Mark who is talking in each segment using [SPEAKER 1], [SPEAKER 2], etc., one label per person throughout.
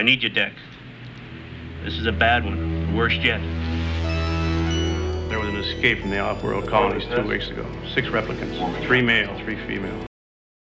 [SPEAKER 1] I need your deck. This is a bad one, the worst yet.
[SPEAKER 2] There was an escape from the off-world colonies two weeks ago. Six replicants, three male, three female.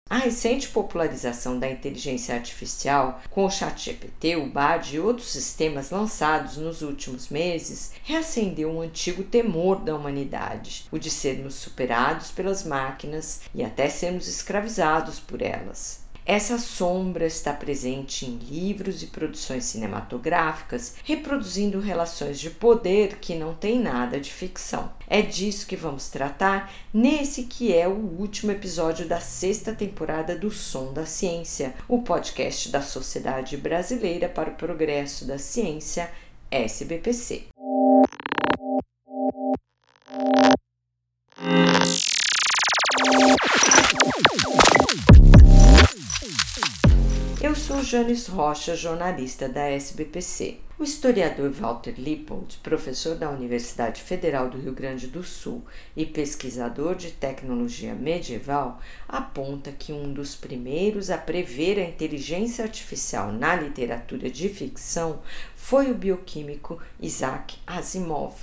[SPEAKER 3] A recente popularização da inteligência artificial, com o ChatGPT, o BARD e outros sistemas lançados nos últimos meses, reacendeu um antigo temor da humanidade, o de sermos superados pelas máquinas e até sermos escravizados por elas. Essa sombra está presente em livros e produções cinematográficas, reproduzindo relações de poder que não têm nada de ficção. É disso que vamos tratar nesse que é o último episódio da sexta temporada do Som da Ciência, o podcast da Sociedade Brasileira para o Progresso da Ciência, SBPC. Eu sou Janis Rocha, jornalista da SBPC. O historiador Walter Lippold, professor da Universidade Federal do Rio Grande do Sul e pesquisador de tecnologia medieval, aponta que um dos primeiros a prever a inteligência artificial na literatura de ficção foi o bioquímico Isaac Asimov,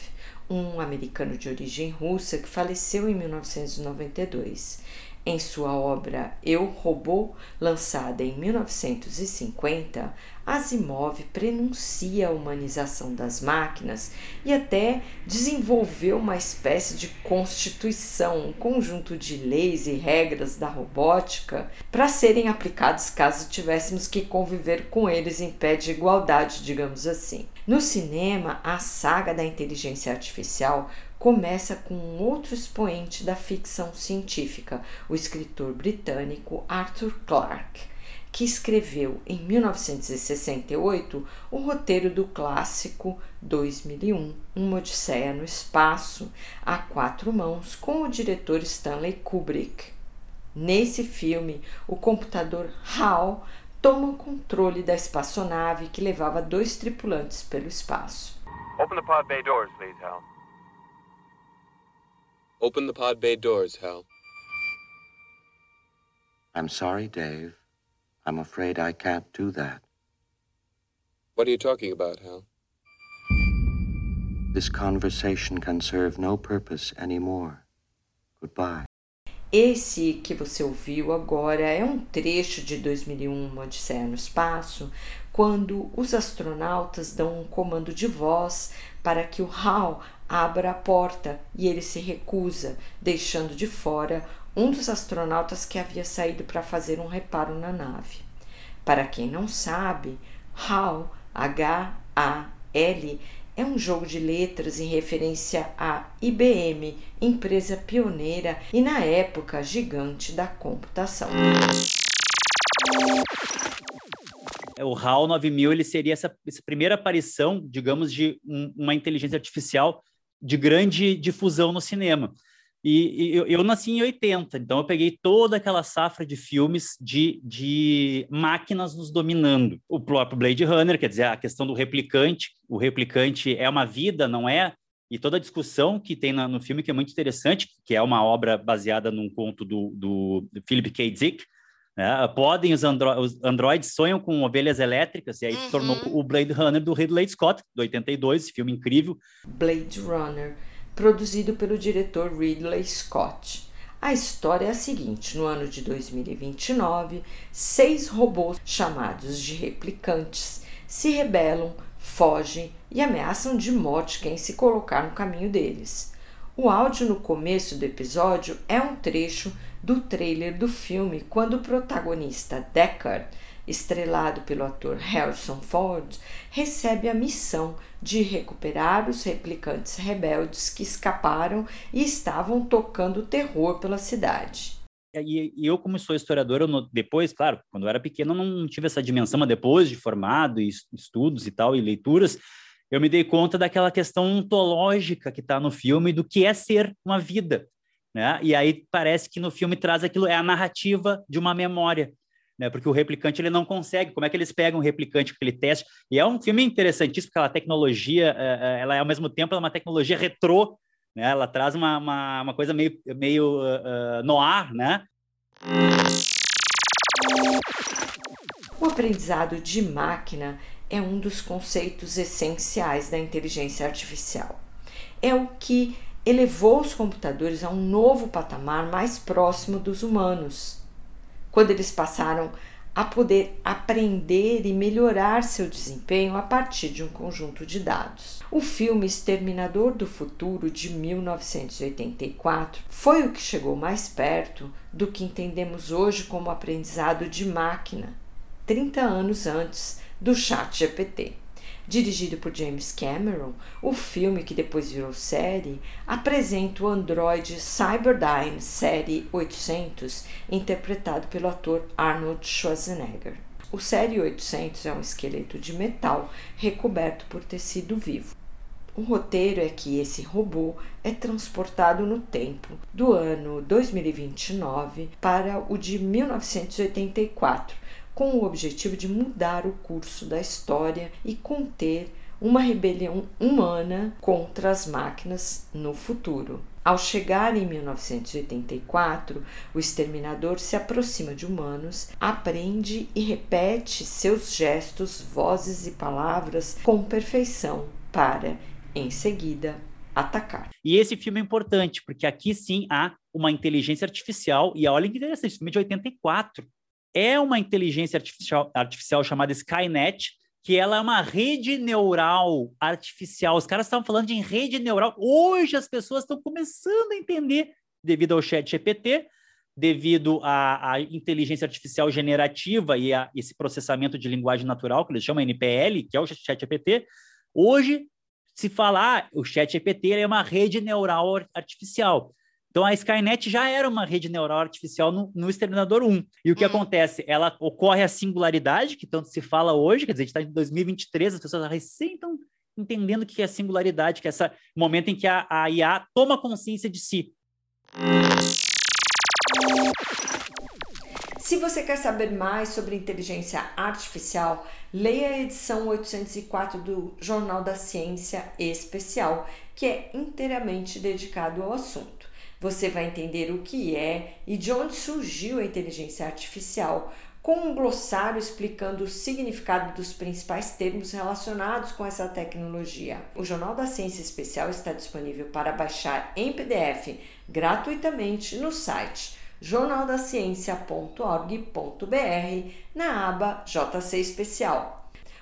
[SPEAKER 3] um americano de origem russa que faleceu em 1992. Em sua obra Eu, Robô, lançada em 1950, Asimov prenuncia a humanização das máquinas e até desenvolveu uma espécie de constituição, um conjunto de leis e regras da robótica para serem aplicados caso tivéssemos que conviver com eles em pé de igualdade, digamos assim. No cinema, a saga da inteligência artificial começa com um outro expoente da ficção científica, o escritor britânico Arthur Clarke, que escreveu em 1968 o roteiro do clássico 2001, Uma Odisseia no Espaço, a quatro mãos, com o diretor Stanley Kubrick. Nesse filme, o computador HAL toma o controle da espaçonave que levava dois tripulantes pelo espaço.
[SPEAKER 4] Open the pod bay doors, please, Hal.
[SPEAKER 5] Open the pod bay doors, Hal.
[SPEAKER 6] I'm sorry, Dave. I'm afraid I can't do that.
[SPEAKER 5] What are you talking about, Hal?
[SPEAKER 6] This conversation can serve no purpose anymore. Goodbye.
[SPEAKER 3] Esse que você ouviu agora é um trecho de 2001, Uma Odisseia no Espaço, quando os astronautas dão um comando de voz para que o HAL abra a porta e ele se recusa, deixando de fora um dos astronautas que havia saído para fazer um reparo na nave. Para quem não sabe, HAL, H-A-L, é um jogo de letras em referência à IBM, empresa pioneira e na época gigante da computação.
[SPEAKER 7] É, o HAL 9000 ele seria essa, essa primeira aparição, digamos, de um, uma inteligência artificial de grande difusão no cinema. E, e eu, eu, nasci em 80, então eu peguei toda aquela safra de filmes de, de máquinas nos dominando. O próprio Blade Runner, quer dizer, a questão do replicante, o replicante é uma vida, não é? E toda a discussão que tem na, no filme, que é muito interessante, que é uma obra baseada num conto do, do Philip K. Dick, né? Podem os, andro os androides sonham com ovelhas elétricas, e aí uhum. se tornou o Blade Runner do Ridley Scott, de 82, esse filme incrível.
[SPEAKER 3] Blade Runner, produzido pelo diretor Ridley Scott. A história é a seguinte: no ano de 2029, seis robôs chamados de replicantes se rebelam, fogem e ameaçam de morte quem se colocar no caminho deles. O áudio no começo do episódio é um trecho do trailer do filme quando o protagonista Deckard, estrelado pelo ator Harrison Ford, recebe a missão de recuperar os replicantes rebeldes que escaparam e estavam tocando terror pela cidade.
[SPEAKER 7] E, eu, como sou historiador, eu depois, claro, quando eu era pequeno, não tive essa dimensão, mas depois de formado, e estudos e tal, e leituras, eu me dei conta daquela questão ontológica que está no filme do que é ser uma vida. Né? E aí parece que no filme traz aquilo, é a narrativa de uma memória, né? Porque o replicante ele não consegue. Como é que eles pegam o replicante com aquele teste? E é um filme interessantíssimo, porque a tecnologia, é, é, ela é ao mesmo tempo uma tecnologia retrô, né? Ela traz uma, uma, uma coisa meio, meio uh, noir, né?
[SPEAKER 3] O aprendizado de máquina é um dos conceitos essenciais da inteligência artificial. É o que elevou os computadores a um novo patamar mais próximo dos humanos, quando eles passaram a poder aprender e melhorar seu desempenho a partir de um conjunto de dados. O filme Exterminador do Futuro de 1984 foi o que chegou mais perto do que entendemos hoje como aprendizado de máquina, 30 anos antes do Chat GPT. Dirigido por James Cameron, o filme, que depois virou série, apresenta o androide Cyberdyne Série 800, interpretado pelo ator Arnold Schwarzenegger. O Série 800 é um esqueleto de metal recoberto por tecido vivo. O roteiro é que esse robô é transportado no tempo do ano 2029 para o de 1984 com o objetivo de mudar o curso da história e conter uma rebelião humana contra as máquinas no futuro. Ao chegar em 1984, o exterminador se aproxima de humanos, aprende e repete seus gestos, vozes e palavras com perfeição para, em seguida, atacar.
[SPEAKER 7] E esse filme é importante, porque aqui sim há uma inteligência artificial, e olha que interessante, filme é de 84 é uma inteligência artificial, artificial chamada Skynet, que ela é uma rede neural artificial. Os caras estavam falando de rede neural. Hoje as pessoas estão começando a entender, devido ao chat GPT, devido à, à inteligência artificial generativa e a esse processamento de linguagem natural, que eles chamam NPL, que é o chat GPT. Hoje se falar, o chat GPT é uma rede neural artificial. Então, a Skynet já era uma rede neural artificial no, no Exterminador 1. E o que hum. acontece? Ela ocorre a singularidade, que tanto se fala hoje, quer dizer, a gente está em 2023, as pessoas recém estão entendendo o que é singularidade, que é esse momento em que a, a IA toma consciência de si.
[SPEAKER 3] Se você quer saber mais sobre inteligência artificial, leia a edição 804 do Jornal da Ciência Especial, que é inteiramente dedicado ao assunto. Você vai entender o que é e de onde surgiu a inteligência artificial, com um glossário explicando o significado dos principais termos relacionados com essa tecnologia. O Jornal da Ciência Especial está disponível para baixar em PDF gratuitamente no site jornaldaciencia.org.br na aba JC Especial.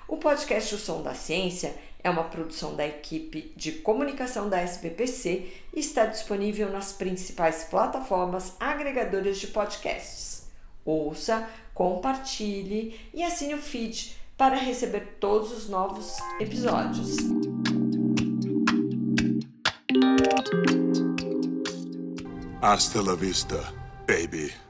[SPEAKER 3] O podcast O Som da Ciência é uma produção da equipe de comunicação da SBPC e está disponível nas principais plataformas agregadoras de podcasts. Ouça, compartilhe e assine o feed para receber todos os novos episódios.
[SPEAKER 8] Hasta la vista, baby.